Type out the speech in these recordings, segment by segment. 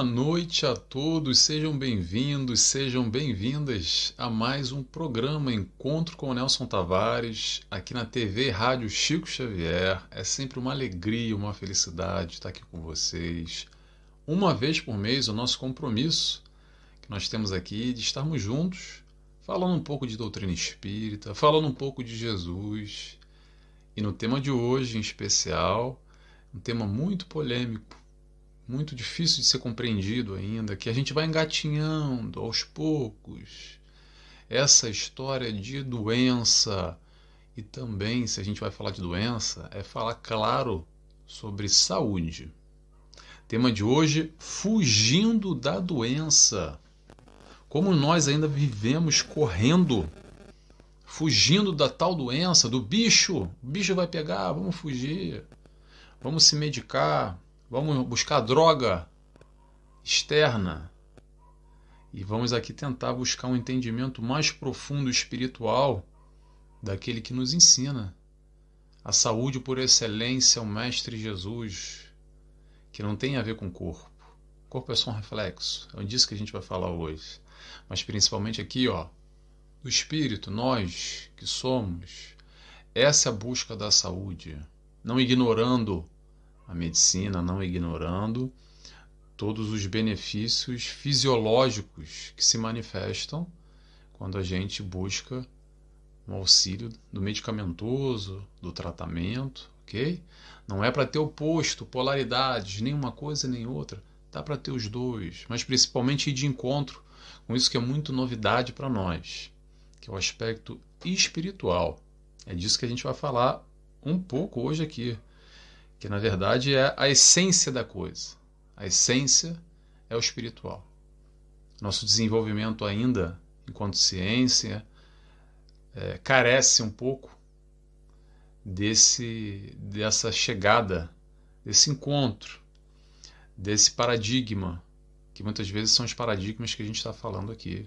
Boa noite a todos, sejam bem-vindos, sejam bem-vindas a mais um programa Encontro com o Nelson Tavares, aqui na TV Rádio Chico Xavier. É sempre uma alegria, uma felicidade estar aqui com vocês. Uma vez por mês, o nosso compromisso que nós temos aqui de estarmos juntos, falando um pouco de doutrina espírita, falando um pouco de Jesus. E no tema de hoje, em especial, um tema muito polêmico muito difícil de ser compreendido ainda, que a gente vai engatinhando aos poucos. Essa história de doença e também, se a gente vai falar de doença, é falar claro sobre saúde. Tema de hoje: fugindo da doença. Como nós ainda vivemos correndo, fugindo da tal doença, do bicho. O bicho vai pegar, vamos fugir. Vamos se medicar, Vamos buscar droga externa e vamos aqui tentar buscar um entendimento mais profundo espiritual daquele que nos ensina. A saúde por excelência, o Mestre Jesus, que não tem a ver com o corpo. O corpo é só um reflexo. É disso que a gente vai falar hoje. Mas principalmente aqui, ó, do espírito, nós que somos. Essa é a busca da saúde, não ignorando a medicina, não ignorando todos os benefícios fisiológicos que se manifestam quando a gente busca um auxílio do medicamentoso, do tratamento, ok? Não é para ter oposto, polaridades, nem uma coisa nem outra. Dá para ter os dois, mas principalmente ir de encontro com isso que é muito novidade para nós, que é o aspecto espiritual. É disso que a gente vai falar um pouco hoje aqui que na verdade é a essência da coisa. A essência é o espiritual. Nosso desenvolvimento ainda, enquanto ciência, é, carece um pouco desse dessa chegada, desse encontro, desse paradigma, que muitas vezes são os paradigmas que a gente está falando aqui.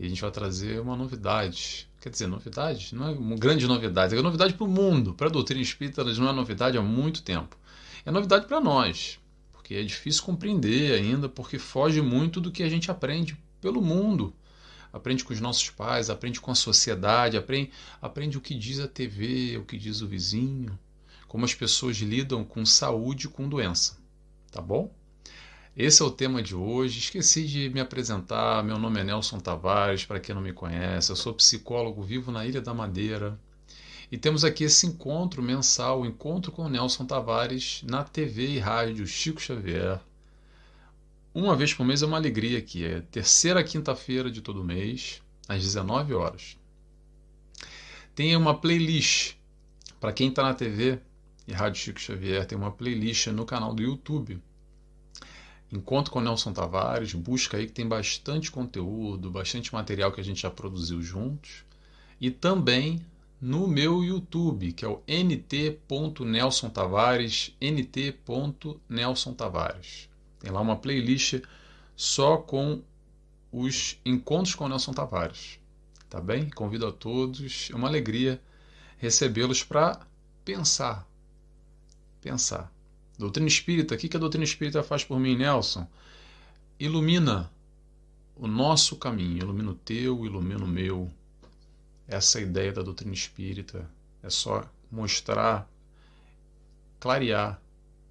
E a gente vai trazer uma novidade, Quer dizer, novidade? Não é uma grande novidade. É novidade para o mundo. Para a doutrina espírita, não é novidade há muito tempo. É novidade para nós, porque é difícil compreender ainda, porque foge muito do que a gente aprende pelo mundo. Aprende com os nossos pais, aprende com a sociedade, aprende, aprende o que diz a TV, o que diz o vizinho, como as pessoas lidam com saúde e com doença. Tá bom? Esse é o tema de hoje. Esqueci de me apresentar. Meu nome é Nelson Tavares, para quem não me conhece. Eu sou psicólogo, vivo na Ilha da Madeira. E temos aqui esse encontro mensal, o encontro com Nelson Tavares, na TV e rádio Chico Xavier. Uma vez por mês é uma alegria aqui. É terceira quinta-feira de todo mês, às 19 horas. Tem uma playlist. Para quem está na TV e Rádio Chico Xavier, tem uma playlist no canal do YouTube Encontro com Nelson Tavares, busca aí que tem bastante conteúdo, bastante material que a gente já produziu juntos. E também no meu YouTube, que é o nt.nelson Tavares, nt.nelson Tavares. Tem lá uma playlist só com os encontros com Nelson Tavares. Tá bem? Convido a todos. É uma alegria recebê-los para pensar. Pensar. Doutrina espírita, o que a doutrina espírita faz por mim, Nelson? Ilumina o nosso caminho, ilumina o teu, ilumina o meu. Essa é ideia da doutrina espírita. É só mostrar, clarear,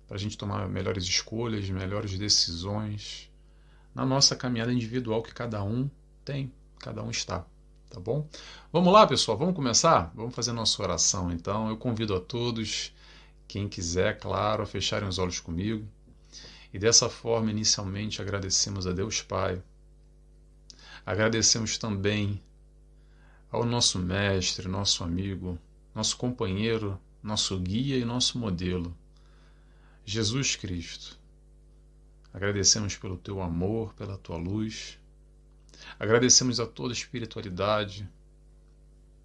para a gente tomar melhores escolhas, melhores decisões na nossa caminhada individual que cada um tem, cada um está. Tá bom? Vamos lá, pessoal, vamos começar? Vamos fazer nossa oração então. Eu convido a todos quem quiser, claro, a fecharem os olhos comigo. E dessa forma, inicialmente, agradecemos a Deus Pai. Agradecemos também ao nosso mestre, nosso amigo, nosso companheiro, nosso guia e nosso modelo, Jesus Cristo. Agradecemos pelo teu amor, pela tua luz. Agradecemos a toda a espiritualidade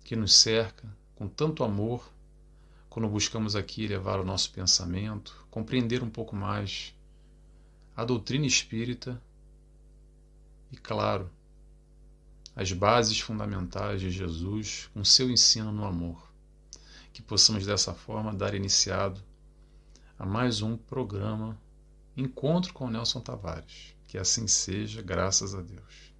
que nos cerca com tanto amor quando buscamos aqui levar o nosso pensamento, compreender um pouco mais a doutrina espírita e, claro, as bases fundamentais de Jesus com seu ensino no amor. Que possamos dessa forma dar iniciado a mais um programa Encontro com Nelson Tavares. Que assim seja, graças a Deus.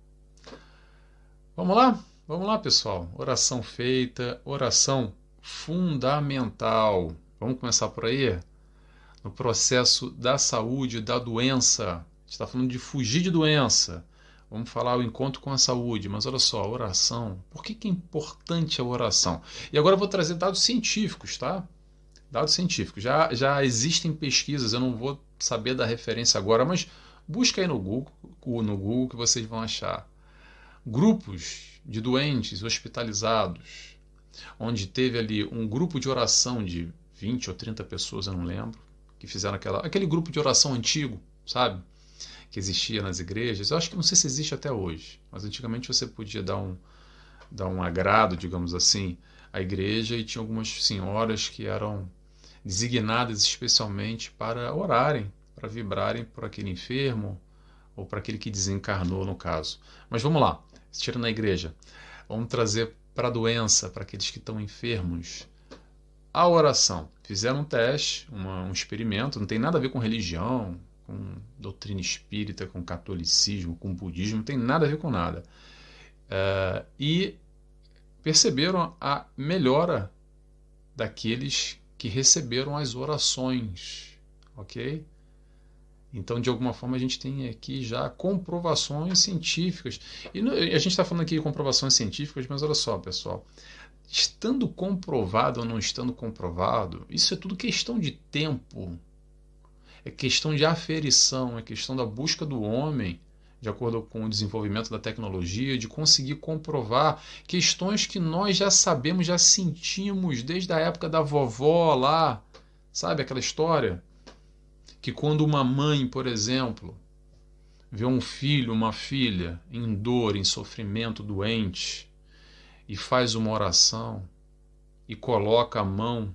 Vamos lá? Vamos lá, pessoal. Oração feita, oração fundamental. Vamos começar por aí? No processo da saúde, da doença. A gente está falando de fugir de doença. Vamos falar o encontro com a saúde, mas olha só, a oração. Por que, que é importante a oração? E agora eu vou trazer dados científicos, tá? Dados científicos. Já, já existem pesquisas, eu não vou saber da referência agora, mas busca aí no Google, no Google que vocês vão achar. Grupos de doentes hospitalizados, onde teve ali um grupo de oração de 20 ou 30 pessoas, eu não lembro, que fizeram aquela, aquele grupo de oração antigo, sabe? Que existia nas igrejas. Eu acho que não sei se existe até hoje, mas antigamente você podia dar um, dar um agrado, digamos assim, à igreja e tinha algumas senhoras que eram designadas especialmente para orarem, para vibrarem por aquele enfermo ou para aquele que desencarnou, no caso. Mas vamos lá, tira na igreja. Vamos trazer para a doença, para aqueles que estão enfermos. A oração. Fizeram um teste, uma, um experimento, não tem nada a ver com religião, com doutrina espírita, com catolicismo, com budismo, não tem nada a ver com nada. É, e perceberam a melhora daqueles que receberam as orações, ok? Então, de alguma forma, a gente tem aqui já comprovações científicas. E a gente está falando aqui de comprovações científicas, mas olha só, pessoal. Estando comprovado ou não estando comprovado, isso é tudo questão de tempo. É questão de aferição, é questão da busca do homem, de acordo com o desenvolvimento da tecnologia, de conseguir comprovar questões que nós já sabemos, já sentimos desde a época da vovó lá. Sabe aquela história? Que quando uma mãe, por exemplo, vê um filho, uma filha em dor, em sofrimento, doente, e faz uma oração e coloca a mão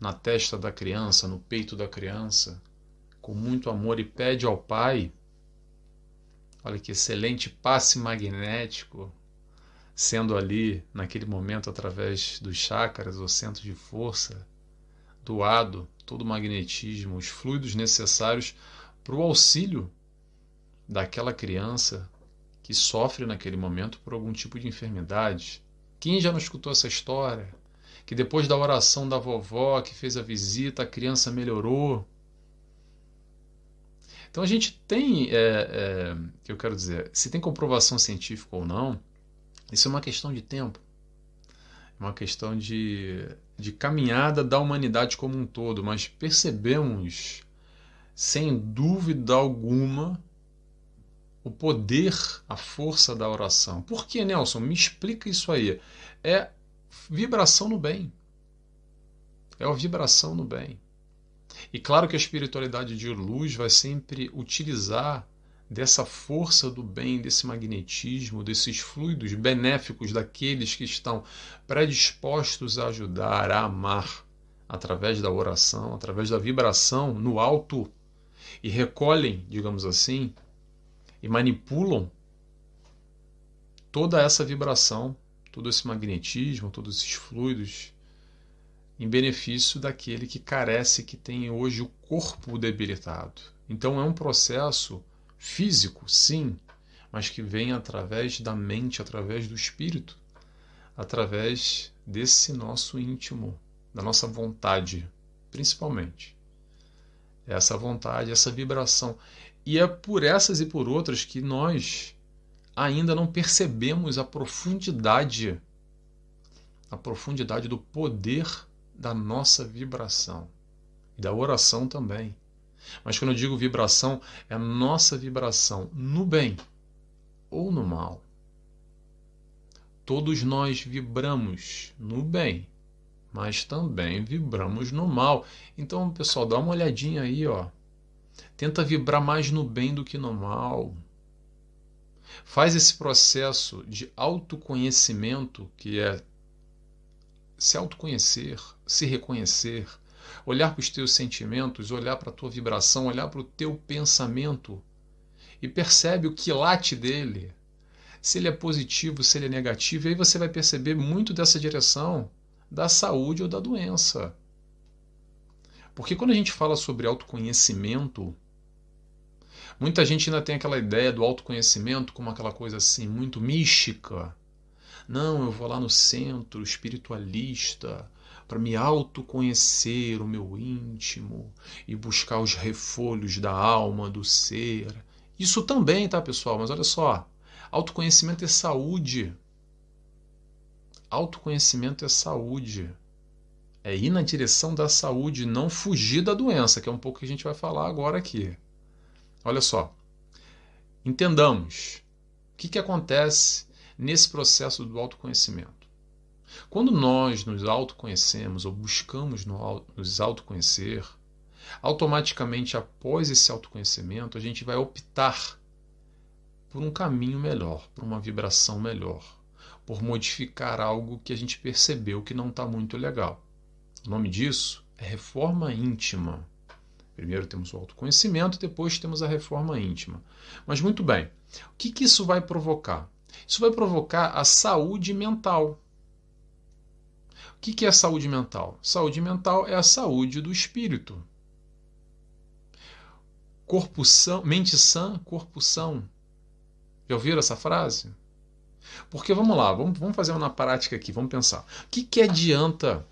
na testa da criança, no peito da criança, com muito amor e pede ao Pai, olha que excelente passe magnético, sendo ali, naquele momento, através dos chakras, o centro de força, doado todo o magnetismo, os fluidos necessários para o auxílio daquela criança que sofre naquele momento por algum tipo de enfermidade. Quem já não escutou essa história? Que depois da oração da vovó que fez a visita, a criança melhorou. Então a gente tem, é, é, que eu quero dizer, se tem comprovação científica ou não, isso é uma questão de tempo, uma questão de de caminhada da humanidade como um todo, mas percebemos, sem dúvida alguma, o poder, a força da oração. Por que, Nelson? Me explica isso aí. É vibração no bem. É a vibração no bem. E claro que a espiritualidade de luz vai sempre utilizar dessa força do bem, desse magnetismo, desses fluidos benéficos daqueles que estão predispostos a ajudar, a amar, através da oração, através da vibração no alto, e recolhem, digamos assim, e manipulam toda essa vibração, todo esse magnetismo, todos esses fluidos em benefício daquele que carece, que tem hoje o corpo debilitado. Então é um processo físico, sim, mas que vem através da mente, através do espírito, através desse nosso íntimo, da nossa vontade, principalmente. Essa vontade, essa vibração. E é por essas e por outras que nós ainda não percebemos a profundidade, a profundidade do poder da nossa vibração e da oração também. Mas quando eu digo vibração, é a nossa vibração no bem ou no mal. Todos nós vibramos no bem, mas também vibramos no mal. Então, pessoal, dá uma olhadinha aí, ó. Tenta vibrar mais no bem do que no mal. Faz esse processo de autoconhecimento, que é se autoconhecer, se reconhecer, olhar para os teus sentimentos, olhar para a tua vibração, olhar para o teu pensamento e percebe o que late dele. Se ele é positivo, se ele é negativo, aí você vai perceber muito dessa direção da saúde ou da doença. Porque quando a gente fala sobre autoconhecimento, Muita gente ainda tem aquela ideia do autoconhecimento como aquela coisa assim muito mística. Não, eu vou lá no centro espiritualista para me autoconhecer o meu íntimo e buscar os refolhos da alma, do ser. Isso também, tá, pessoal? Mas olha só, autoconhecimento é saúde. Autoconhecimento é saúde. É ir na direção da saúde, não fugir da doença, que é um pouco que a gente vai falar agora aqui. Olha só. Entendamos o que, que acontece nesse processo do autoconhecimento. Quando nós nos autoconhecemos ou buscamos nos autoconhecer, automaticamente após esse autoconhecimento, a gente vai optar por um caminho melhor, por uma vibração melhor por modificar algo que a gente percebeu que não está muito legal. O nome disso é reforma íntima. Primeiro temos o autoconhecimento, depois temos a reforma íntima. Mas muito bem, o que, que isso vai provocar? Isso vai provocar a saúde mental. O que, que é saúde mental? Saúde mental é a saúde do espírito. Corpo são, mente sã, corpo são. Já ouviram essa frase? Porque vamos lá, vamos, vamos fazer uma prática aqui, vamos pensar. O que, que adianta?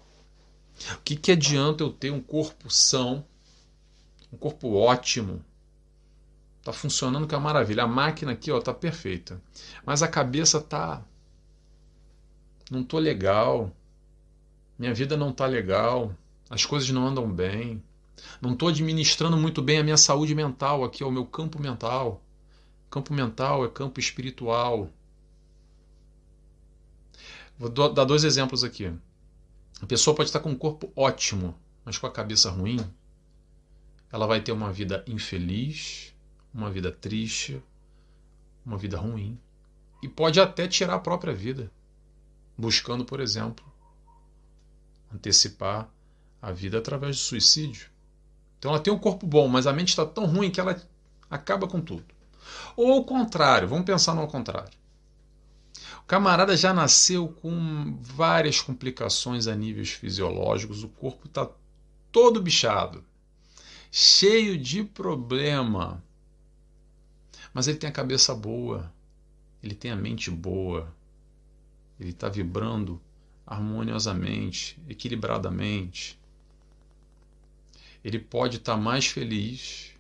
O que, que adianta eu ter um corpo são, um corpo ótimo? Tá funcionando que é maravilha. A máquina aqui, ó, tá perfeita. Mas a cabeça tá não tô legal. Minha vida não tá legal. As coisas não andam bem. Não estou administrando muito bem a minha saúde mental aqui, ó, o meu campo mental. Campo mental é campo espiritual. Vou dar dois exemplos aqui. A pessoa pode estar com um corpo ótimo, mas com a cabeça ruim. Ela vai ter uma vida infeliz, uma vida triste, uma vida ruim. E pode até tirar a própria vida, buscando, por exemplo, antecipar a vida através do suicídio. Então ela tem um corpo bom, mas a mente está tão ruim que ela acaba com tudo. Ou ao contrário, vamos pensar no contrário camarada já nasceu com várias complicações a níveis fisiológicos, o corpo está todo bichado, cheio de problema. Mas ele tem a cabeça boa, ele tem a mente boa, ele está vibrando harmoniosamente, equilibradamente. Ele pode estar tá mais feliz,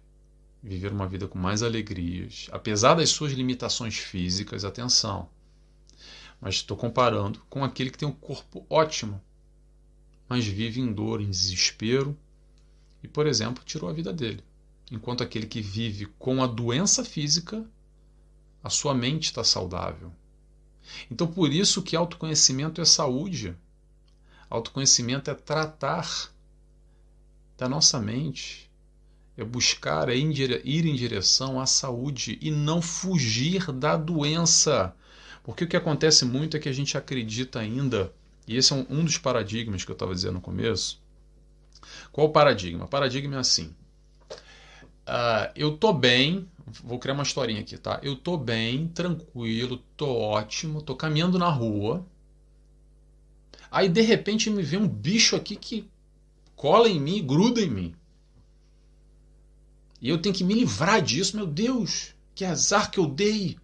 viver uma vida com mais alegrias, apesar das suas limitações físicas, atenção mas estou comparando com aquele que tem um corpo ótimo, mas vive em dor, em desespero e, por exemplo, tirou a vida dele. Enquanto aquele que vive com a doença física, a sua mente está saudável. Então, por isso que autoconhecimento é saúde. Autoconhecimento é tratar da nossa mente, é buscar, é ir em direção à saúde e não fugir da doença. Porque o que acontece muito é que a gente acredita ainda, e esse é um, um dos paradigmas que eu estava dizendo no começo. Qual o paradigma? O paradigma é assim. Uh, eu tô bem, vou criar uma historinha aqui, tá? Eu tô bem, tranquilo, tô ótimo, tô caminhando na rua. Aí de repente me vê um bicho aqui que cola em mim, gruda em mim. E eu tenho que me livrar disso, meu Deus, que azar que eu dei.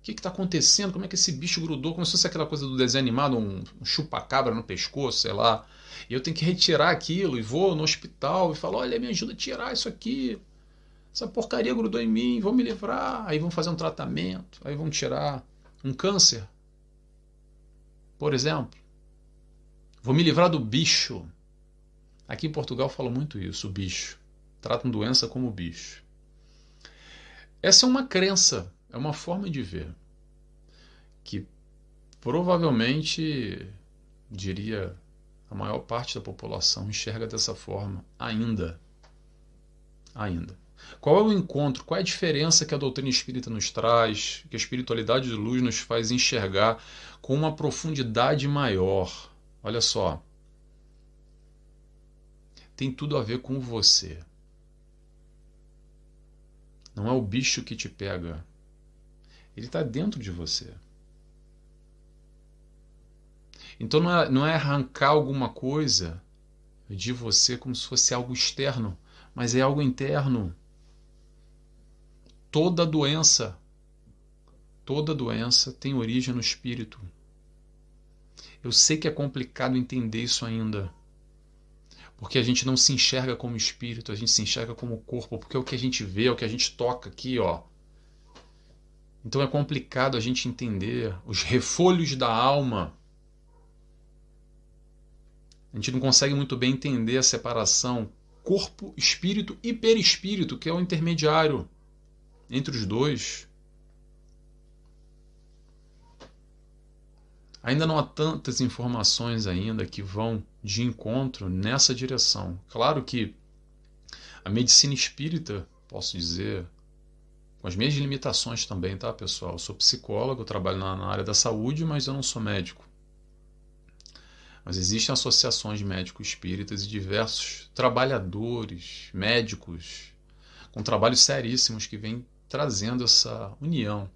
O que está acontecendo? Como é que esse bicho grudou? Como se fosse aquela coisa do desenho animado, um, um chupa-cabra no pescoço, sei lá. E eu tenho que retirar aquilo e vou no hospital e falo: olha, me ajuda a tirar isso aqui. Essa porcaria grudou em mim, vão me livrar. Aí vão fazer um tratamento, aí vão tirar um câncer, por exemplo. Vou me livrar do bicho. Aqui em Portugal falam muito isso, o bicho. Tratam doença como bicho. Essa é uma crença é uma forma de ver que provavelmente, diria, a maior parte da população enxerga dessa forma ainda. Ainda. Qual é o encontro, qual é a diferença que a doutrina espírita nos traz, que a espiritualidade de luz nos faz enxergar com uma profundidade maior? Olha só. Tem tudo a ver com você. Não é o bicho que te pega, ele está dentro de você. Então não é, não é arrancar alguma coisa de você como se fosse algo externo, mas é algo interno. Toda doença, toda doença tem origem no espírito. Eu sei que é complicado entender isso ainda. Porque a gente não se enxerga como espírito, a gente se enxerga como corpo, porque é o que a gente vê, é o que a gente toca aqui, ó. Então é complicado a gente entender os refolhos da alma. A gente não consegue muito bem entender a separação corpo, espírito e perispírito, que é o intermediário entre os dois. Ainda não há tantas informações ainda que vão de encontro nessa direção. Claro que a medicina espírita, posso dizer, com as minhas limitações também, tá, pessoal? Eu sou psicólogo, trabalho na área da saúde, mas eu não sou médico. Mas existem associações de médicos espíritas e diversos trabalhadores, médicos, com trabalhos seríssimos que vêm trazendo essa união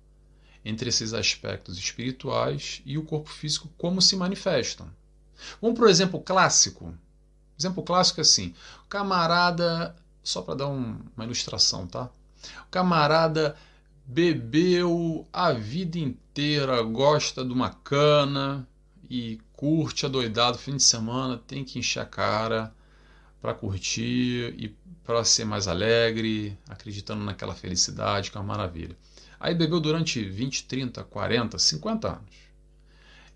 entre esses aspectos espirituais e o corpo físico, como se manifestam. Vamos para o exemplo clássico. Exemplo clássico é assim: o camarada, só para dar um, uma ilustração, tá? O camarada bebeu a vida inteira, gosta de uma cana e curte adoidado fim de semana, tem que encher a cara para curtir e para ser mais alegre, acreditando naquela felicidade, que é uma maravilha. Aí bebeu durante 20, 30, 40, 50 anos.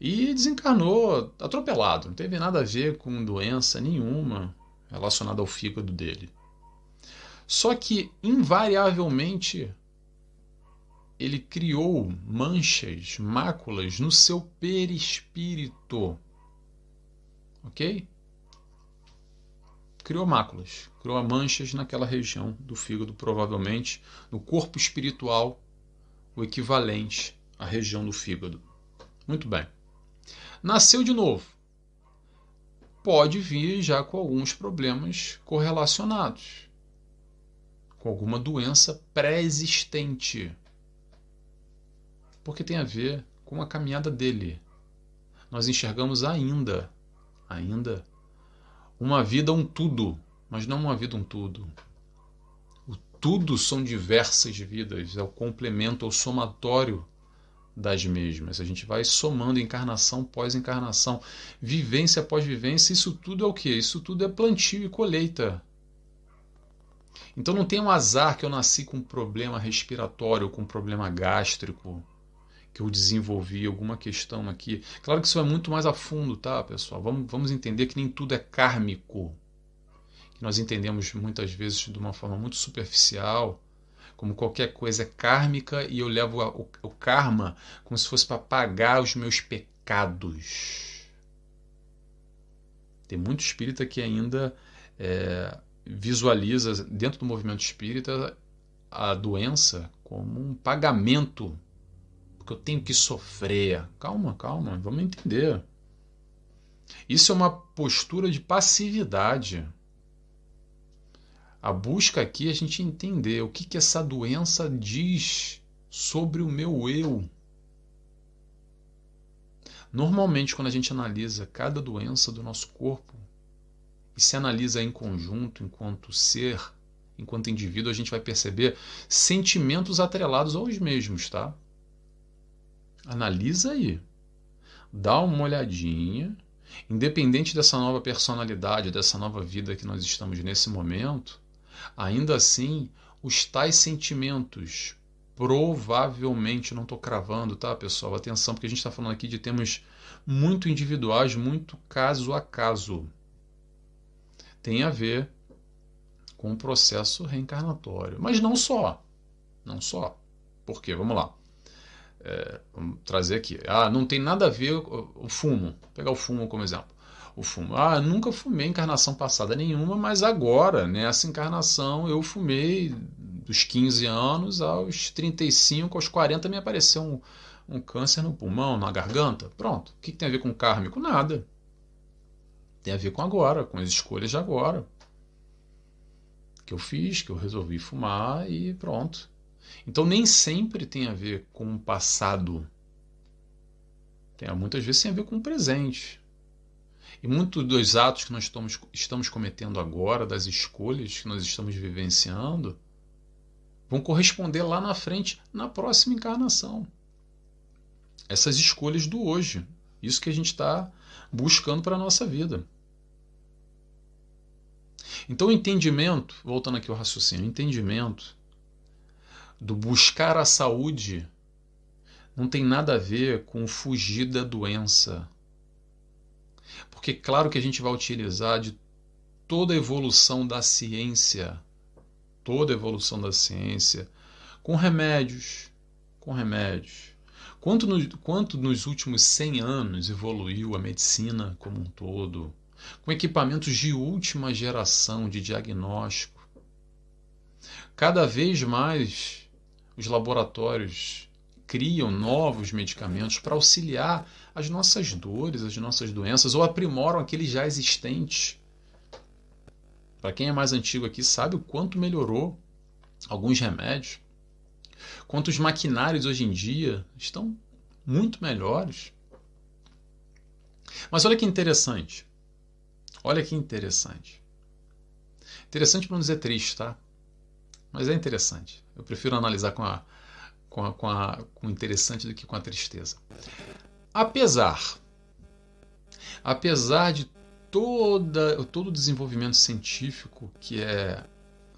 E desencarnou atropelado, não teve nada a ver com doença nenhuma relacionada ao fígado dele. Só que, invariavelmente, ele criou manchas, máculas no seu perispírito. Ok? Criou máculas, criou manchas naquela região do fígado, provavelmente no corpo espiritual, o equivalente à região do fígado. Muito bem. Nasceu de novo. Pode vir já com alguns problemas correlacionados com alguma doença pré-existente. Porque tem a ver com a caminhada dele. Nós enxergamos ainda, ainda, uma vida um tudo, mas não uma vida um tudo. O tudo são diversas vidas, é o complemento, é o somatório das mesmas. A gente vai somando encarnação pós encarnação, vivência após vivência. Isso tudo é o que? Isso tudo é plantio e colheita. Então não tem um azar que eu nasci com um problema respiratório, com um problema gástrico, que eu desenvolvi alguma questão aqui. Claro que isso é muito mais a fundo, tá, pessoal? Vamos, vamos entender que nem tudo é kármico. Que nós entendemos muitas vezes de uma forma muito superficial, como qualquer coisa é kármica e eu levo a, o, o karma como se fosse para pagar os meus pecados. Tem muito espírita que ainda é, visualiza dentro do movimento espírita a doença como um pagamento, porque eu tenho que sofrer. Calma, calma, vamos entender. Isso é uma postura de passividade. A busca aqui é a gente entender o que, que essa doença diz sobre o meu eu. Normalmente, quando a gente analisa cada doença do nosso corpo, e se analisa em conjunto, enquanto ser, enquanto indivíduo, a gente vai perceber sentimentos atrelados aos mesmos, tá? Analisa aí. Dá uma olhadinha. Independente dessa nova personalidade, dessa nova vida que nós estamos nesse momento, ainda assim, os tais sentimentos provavelmente, não estou cravando, tá, pessoal? Atenção, porque a gente está falando aqui de temas muito individuais, muito caso a caso tem a ver com o processo reencarnatório. Mas não só. Não só. Por quê? Vamos lá. É, vamos trazer aqui. Ah, não tem nada a ver o fumo. Vou pegar o fumo como exemplo. O fumo. Ah, nunca fumei encarnação passada nenhuma, mas agora, nessa encarnação, eu fumei dos 15 anos aos 35, aos 40 me apareceu um, um câncer no pulmão, na garganta. Pronto. O que, tem a ver com kármico? Nada. Tem a ver com agora, com as escolhas de agora. Que eu fiz, que eu resolvi fumar e pronto. Então nem sempre tem a ver com o passado. Tem, muitas vezes tem a ver com o presente. E muitos dos atos que nós estamos, estamos cometendo agora, das escolhas que nós estamos vivenciando, vão corresponder lá na frente, na próxima encarnação. Essas escolhas do hoje. Isso que a gente está buscando para a nossa vida. Então, o entendimento, voltando aqui ao raciocínio, o entendimento do buscar a saúde não tem nada a ver com fugir da doença. Porque, claro que a gente vai utilizar de toda a evolução da ciência, toda a evolução da ciência, com remédios, com remédios. Quanto, no, quanto nos últimos 100 anos evoluiu a medicina como um todo, com equipamentos de última geração de diagnóstico. Cada vez mais os laboratórios criam novos medicamentos para auxiliar as nossas dores, as nossas doenças, ou aprimoram aqueles já existentes. Para quem é mais antigo aqui, sabe o quanto melhorou alguns remédios, quantos maquinários hoje em dia estão muito melhores. Mas olha que interessante. Olha que interessante. Interessante para não dizer triste, tá? Mas é interessante. Eu prefiro analisar com a com, a, com, a, com o interessante do que com a tristeza. Apesar, apesar de toda, todo o desenvolvimento científico que é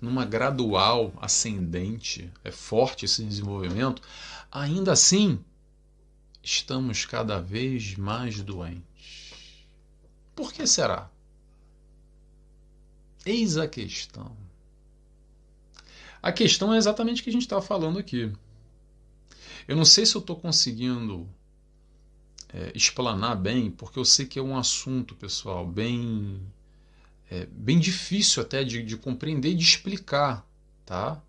numa gradual ascendente, é forte esse desenvolvimento, ainda assim estamos cada vez mais doentes. Por que será? Eis a questão. A questão é exatamente o que a gente estava falando aqui. Eu não sei se eu estou conseguindo é, explanar bem, porque eu sei que é um assunto, pessoal, bem, é, bem difícil até de, de compreender e de explicar, tá?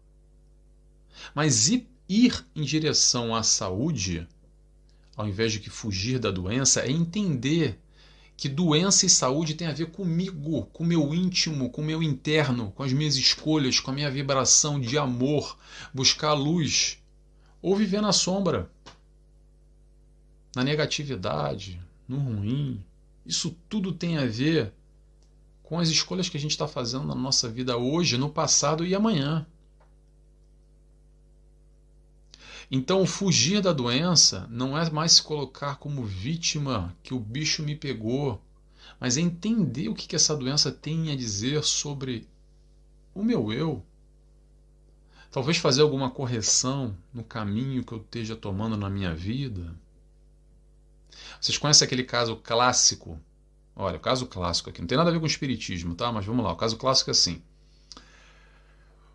Mas ir, ir em direção à saúde, ao invés de que fugir da doença, é entender que doença e saúde tem a ver comigo, com o meu íntimo, com o meu interno, com as minhas escolhas, com a minha vibração de amor, buscar a luz, ou viver na sombra, na negatividade, no ruim. Isso tudo tem a ver com as escolhas que a gente está fazendo na nossa vida hoje, no passado e amanhã. Então, fugir da doença não é mais se colocar como vítima que o bicho me pegou, mas é entender o que, que essa doença tem a dizer sobre o meu eu, Talvez fazer alguma correção no caminho que eu esteja tomando na minha vida. Vocês conhecem aquele caso clássico? Olha, o caso clássico aqui não tem nada a ver com espiritismo, tá? Mas vamos lá, o caso clássico é assim.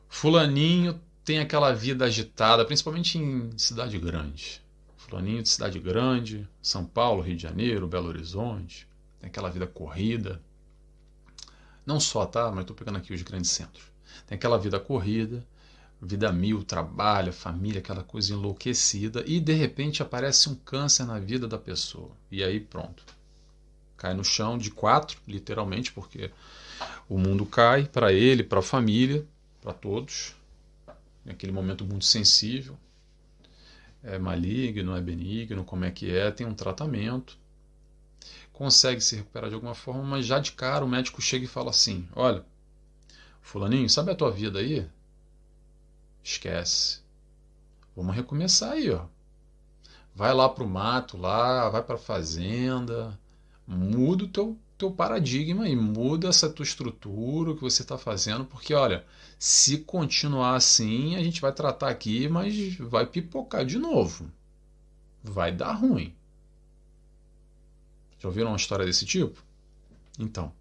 Fulaninho tem aquela vida agitada, principalmente em cidade grande. Fulaninho de cidade grande, São Paulo, Rio de Janeiro, Belo Horizonte, tem aquela vida corrida. Não só, tá? Mas estou pegando aqui os grandes centros. Tem aquela vida corrida, vida mil, trabalho, família, aquela coisa enlouquecida, e de repente aparece um câncer na vida da pessoa. E aí pronto. Cai no chão de quatro, literalmente, porque o mundo cai para ele, para a família, para todos. Naquele momento muito sensível. É maligno, é benigno, como é que é, tem um tratamento. Consegue se recuperar de alguma forma, mas já de cara o médico chega e fala assim: Olha, Fulaninho, sabe a tua vida aí? Esquece. Vamos recomeçar aí, ó. Vai lá pro mato lá, vai pra fazenda, muda o teu, teu paradigma e muda essa tua estrutura, o que você está fazendo, porque olha, se continuar assim, a gente vai tratar aqui, mas vai pipocar de novo. Vai dar ruim. Já ouviram uma história desse tipo? Então,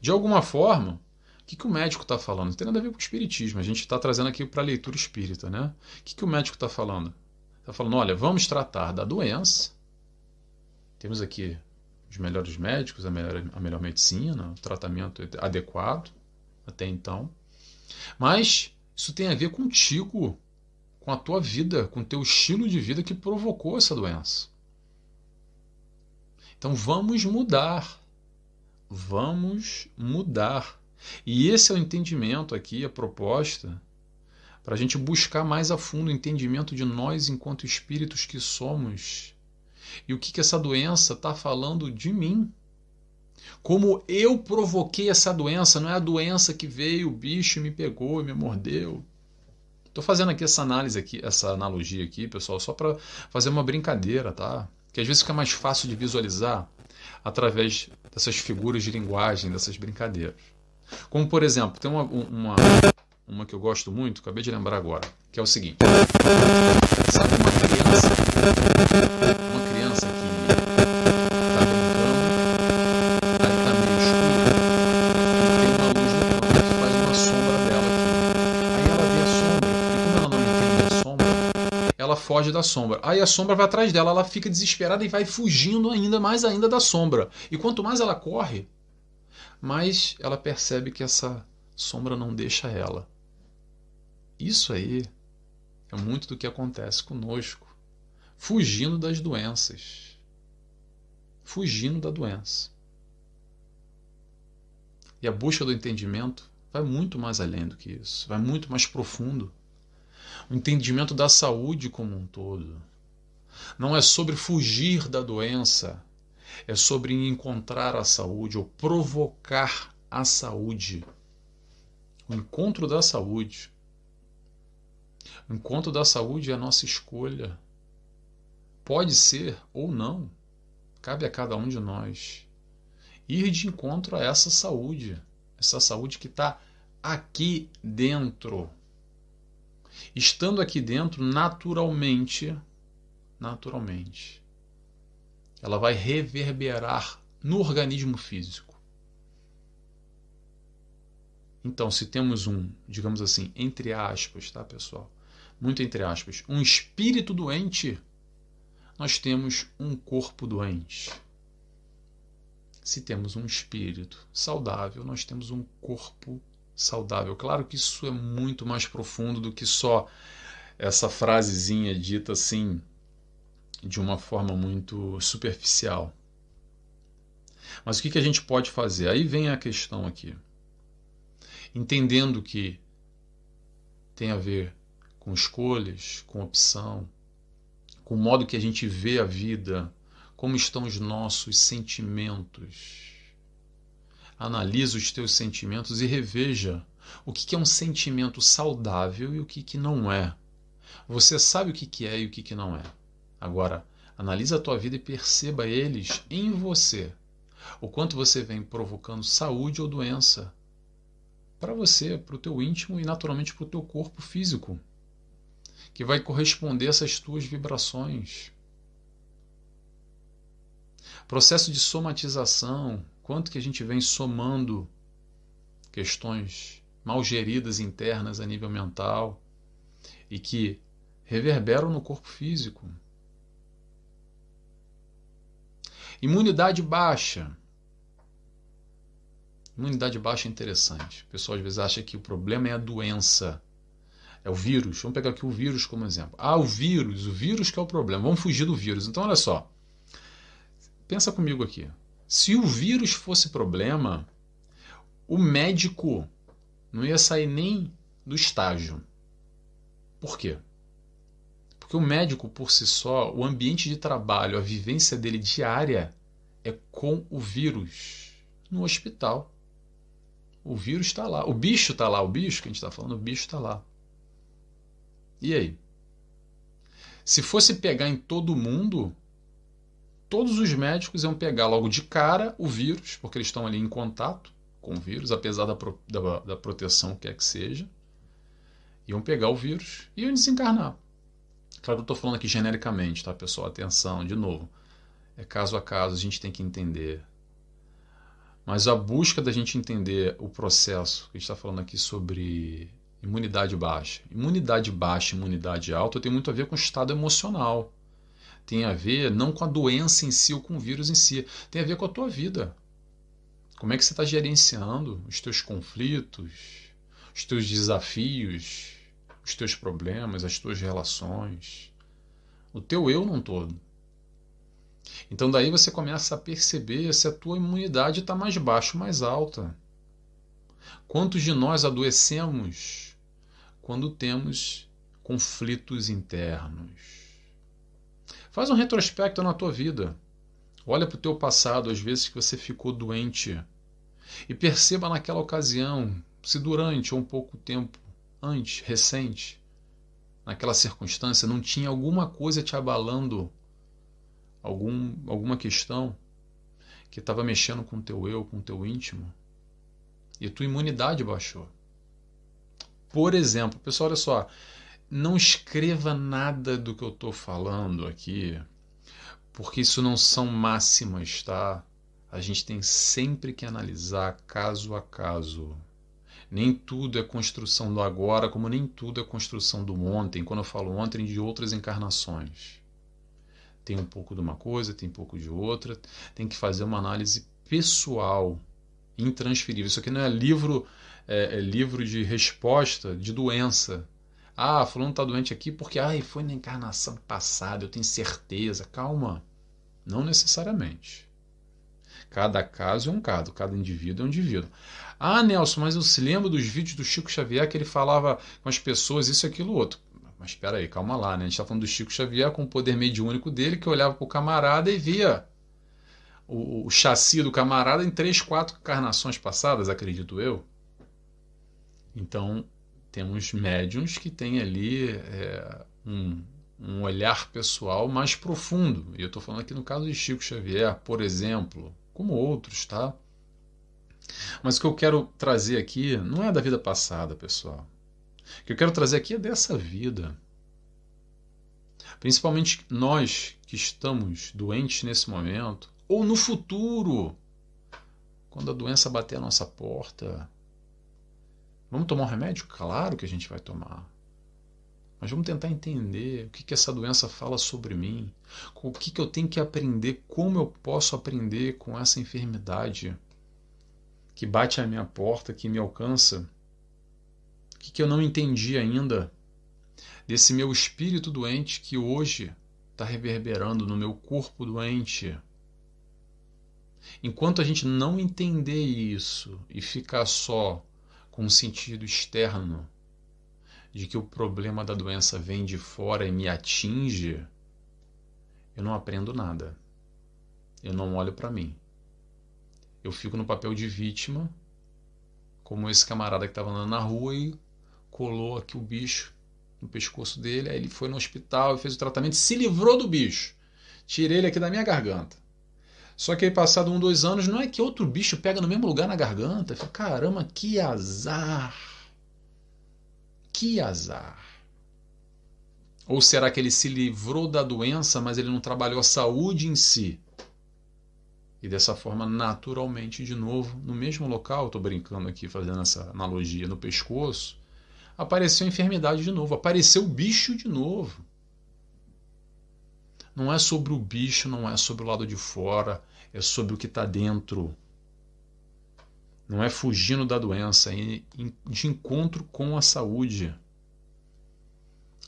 de alguma forma, o que, que o médico está falando? Não tem nada a ver com o espiritismo. A gente está trazendo aqui para a leitura espírita. Né? O que, que o médico está falando? Está falando: olha, vamos tratar da doença. Temos aqui os melhores médicos, a melhor, a melhor medicina, o tratamento adequado até então. Mas isso tem a ver contigo, com a tua vida, com o teu estilo de vida que provocou essa doença. Então vamos mudar. Vamos mudar. E esse é o entendimento aqui, a proposta, para a gente buscar mais a fundo o entendimento de nós enquanto espíritos que somos. E o que, que essa doença está falando de mim. Como eu provoquei essa doença, não é a doença que veio, o bicho me pegou e me mordeu. Estou fazendo aqui essa análise aqui, essa analogia aqui, pessoal, só para fazer uma brincadeira, tá? Que às vezes fica mais fácil de visualizar através dessas figuras de linguagem, dessas brincadeiras. Como por exemplo, tem uma, uma, uma que eu gosto muito, acabei de lembrar agora, que é o seguinte: sabe uma criança, foge da sombra. Aí a sombra vai atrás dela, ela fica desesperada e vai fugindo ainda mais ainda da sombra. E quanto mais ela corre, mais ela percebe que essa sombra não deixa ela. Isso aí é muito do que acontece conosco, fugindo das doenças. Fugindo da doença. E a busca do entendimento vai muito mais além do que isso, vai muito mais profundo o entendimento da saúde como um todo. Não é sobre fugir da doença, é sobre encontrar a saúde ou provocar a saúde. O encontro da saúde. O encontro da saúde é a nossa escolha. Pode ser ou não, cabe a cada um de nós ir de encontro a essa saúde, essa saúde que está aqui dentro estando aqui dentro naturalmente, naturalmente, ela vai reverberar no organismo físico. Então, se temos um, digamos assim, entre aspas, tá, pessoal? Muito entre aspas, um espírito doente, nós temos um corpo doente. Se temos um espírito saudável, nós temos um corpo saudável. Claro que isso é muito mais profundo do que só essa frasezinha dita assim de uma forma muito superficial. Mas o que, que a gente pode fazer? Aí vem a questão aqui. Entendendo que tem a ver com escolhas, com opção, com o modo que a gente vê a vida, como estão os nossos sentimentos analisa os teus sentimentos e reveja o que é um sentimento saudável e o que não é. Você sabe o que é e o que não é. Agora, analisa a tua vida e perceba eles em você. O quanto você vem provocando saúde ou doença para você, para o teu íntimo e naturalmente para o teu corpo físico, que vai corresponder a essas tuas vibrações. Processo de somatização, Quanto que a gente vem somando questões mal geridas internas a nível mental e que reverberam no corpo físico. Imunidade baixa. Imunidade baixa é interessante. O pessoal às vezes acha que o problema é a doença. É o vírus. Vamos pegar aqui o vírus como exemplo. Ah, o vírus. O vírus que é o problema. Vamos fugir do vírus. Então, olha só. Pensa comigo aqui. Se o vírus fosse problema, o médico não ia sair nem do estágio. Por quê? Porque o médico, por si só, o ambiente de trabalho, a vivência dele diária é com o vírus no hospital. O vírus está lá. O bicho está lá. O bicho que a gente está falando, o bicho está lá. E aí? Se fosse pegar em todo mundo, todos os médicos iam pegar logo de cara o vírus, porque eles estão ali em contato com o vírus, apesar da, pro, da, da proteção que é que seja. Iam pegar o vírus e iam desencarnar. Claro que eu estou falando aqui genericamente, tá, pessoal? Atenção, de novo. É caso a caso, a gente tem que entender. Mas a busca da gente entender o processo, que a gente está falando aqui sobre imunidade baixa. Imunidade baixa, imunidade alta tem muito a ver com o estado emocional tem a ver não com a doença em si ou com o vírus em si, tem a ver com a tua vida. Como é que você está gerenciando os teus conflitos, os teus desafios, os teus problemas, as tuas relações, o teu eu não todo. Então daí você começa a perceber se a tua imunidade está mais baixa ou mais alta. Quantos de nós adoecemos quando temos conflitos internos? Faz um retrospecto na tua vida. Olha para o teu passado, às vezes que você ficou doente. E perceba naquela ocasião, se durante ou um pouco tempo antes, recente, naquela circunstância, não tinha alguma coisa te abalando, algum, alguma questão que estava mexendo com o teu eu, com o teu íntimo, e tua imunidade baixou. Por exemplo, pessoal, olha só, não escreva nada do que eu estou falando aqui, porque isso não são máximas, tá? A gente tem sempre que analisar caso a caso. Nem tudo é construção do agora, como nem tudo é construção do ontem. Quando eu falo ontem, de outras encarnações. Tem um pouco de uma coisa, tem um pouco de outra. Tem que fazer uma análise pessoal, intransferível. Isso aqui não é livro, é, é livro de resposta de doença. Ah, fulano está doente aqui porque ai, foi na encarnação passada, eu tenho certeza. Calma. Não necessariamente. Cada caso é um caso, cada indivíduo é um indivíduo. Ah, Nelson, mas eu se lembro dos vídeos do Chico Xavier que ele falava com as pessoas isso, aquilo, outro. Mas espera aí, calma lá, né? A gente está falando do Chico Xavier com o poder mediúnico dele, que olhava para o camarada e via o, o chassi do camarada em três, quatro encarnações passadas, acredito eu. Então, temos médiums que têm ali é, um, um olhar pessoal mais profundo. E eu estou falando aqui no caso de Chico Xavier, por exemplo, como outros, tá? Mas o que eu quero trazer aqui não é da vida passada, pessoal. O que eu quero trazer aqui é dessa vida. Principalmente nós que estamos doentes nesse momento, ou no futuro, quando a doença bater a nossa porta. Vamos tomar um remédio? Claro que a gente vai tomar. Mas vamos tentar entender o que, que essa doença fala sobre mim, o que, que eu tenho que aprender, como eu posso aprender com essa enfermidade que bate à minha porta, que me alcança, o que, que eu não entendi ainda desse meu espírito doente que hoje está reverberando no meu corpo doente. Enquanto a gente não entender isso e ficar só com um sentido externo de que o problema da doença vem de fora e me atinge, eu não aprendo nada. Eu não olho para mim eu fico no papel de vítima, como esse camarada que estava andando na rua e colou aqui o bicho no pescoço dele. Aí ele foi no hospital e fez o tratamento, se livrou do bicho. Tirei ele aqui da minha garganta. Só que aí, passado um, dois anos, não é que outro bicho pega no mesmo lugar na garganta. Falei, caramba, que azar! Que azar! Ou será que ele se livrou da doença, mas ele não trabalhou a saúde em si? E dessa forma, naturalmente, de novo, no mesmo local, estou brincando aqui, fazendo essa analogia no pescoço, apareceu a enfermidade de novo, apareceu o bicho de novo. Não é sobre o bicho, não é sobre o lado de fora, é sobre o que está dentro. Não é fugindo da doença, é de encontro com a saúde.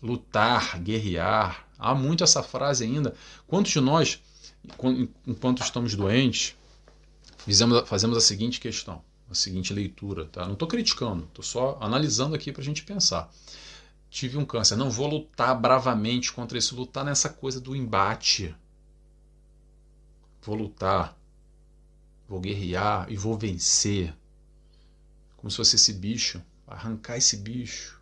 Lutar, guerrear. Há muito essa frase ainda. Quantos de nós enquanto estamos doentes, fizemos, fazemos a seguinte questão, a seguinte leitura. Tá? Não estou criticando, estou só analisando aqui para a gente pensar. Tive um câncer, não vou lutar bravamente contra isso, lutar nessa coisa do embate. Vou lutar, vou guerrear e vou vencer. Como se fosse esse bicho, arrancar esse bicho.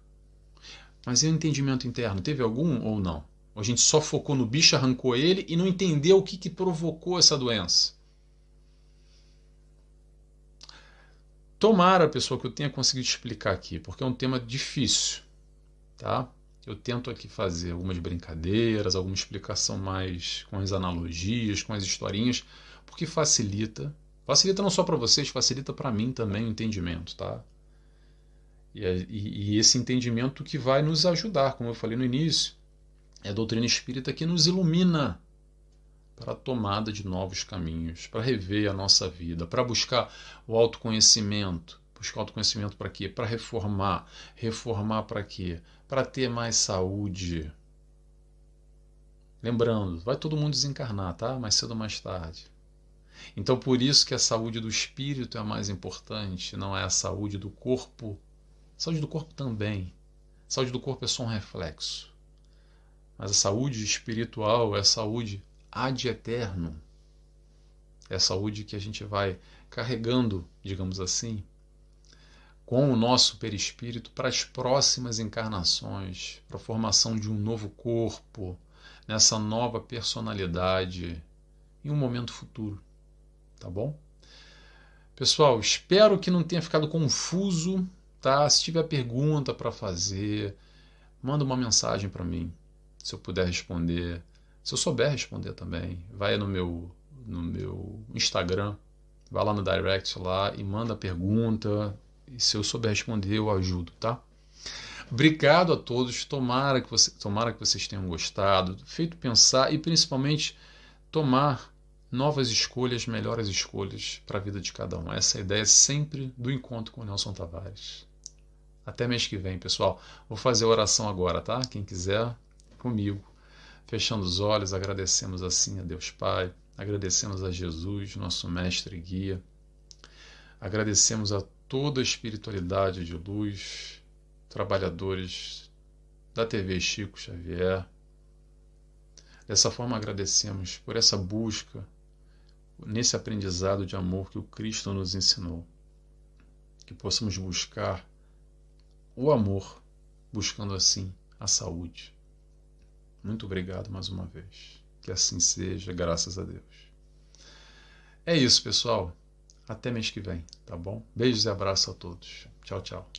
Mas e o entendimento interno? Teve algum ou não? A gente só focou no bicho, arrancou ele e não entendeu o que, que provocou essa doença. Tomara, pessoal, que eu tenha conseguido explicar aqui, porque é um tema difícil, tá? Eu tento aqui fazer algumas brincadeiras, alguma explicação mais com as analogias, com as historinhas, porque facilita. Facilita não só para vocês, facilita para mim também o entendimento, tá? E, e, e esse entendimento que vai nos ajudar, como eu falei no início, é a doutrina espírita que nos ilumina para a tomada de novos caminhos, para rever a nossa vida, para buscar o autoconhecimento. Buscar autoconhecimento para quê? Para reformar. Reformar para quê? Para ter mais saúde. Lembrando, vai todo mundo desencarnar, tá? Mais cedo ou mais tarde. Então, por isso que a saúde do espírito é a mais importante, não é a saúde do corpo. A saúde do corpo também. A saúde do corpo é só um reflexo. Mas a saúde espiritual é a saúde ad eterno. É a saúde que a gente vai carregando, digamos assim, com o nosso perispírito para as próximas encarnações, para a formação de um novo corpo, nessa nova personalidade em um momento futuro. Tá bom? Pessoal, espero que não tenha ficado confuso, tá? Se tiver pergunta para fazer, manda uma mensagem para mim, se eu puder responder. Se eu souber responder também, vai no meu no meu Instagram, vai lá no direct lá e manda pergunta, e se eu souber responder, eu ajudo, tá? Obrigado a todos. Tomara que, você, tomara que vocês tenham gostado, feito pensar e principalmente tomar novas escolhas, melhores escolhas para a vida de cada um. Essa é a ideia sempre do encontro com o Nelson Tavares. Até mês que vem, pessoal. Vou fazer a oração agora, tá? Quem quiser, comigo. Fechando os olhos, agradecemos assim a Deus Pai, agradecemos a Jesus, nosso mestre e guia. Agradecemos a toda a espiritualidade de luz, trabalhadores da TV Chico Xavier. Dessa forma, agradecemos por essa busca, nesse aprendizado de amor que o Cristo nos ensinou. Que possamos buscar o amor, buscando assim a saúde. Muito obrigado mais uma vez. Que assim seja, graças a Deus. É isso, pessoal. Até mês que vem, tá bom? Beijos e abraços a todos. Tchau, tchau.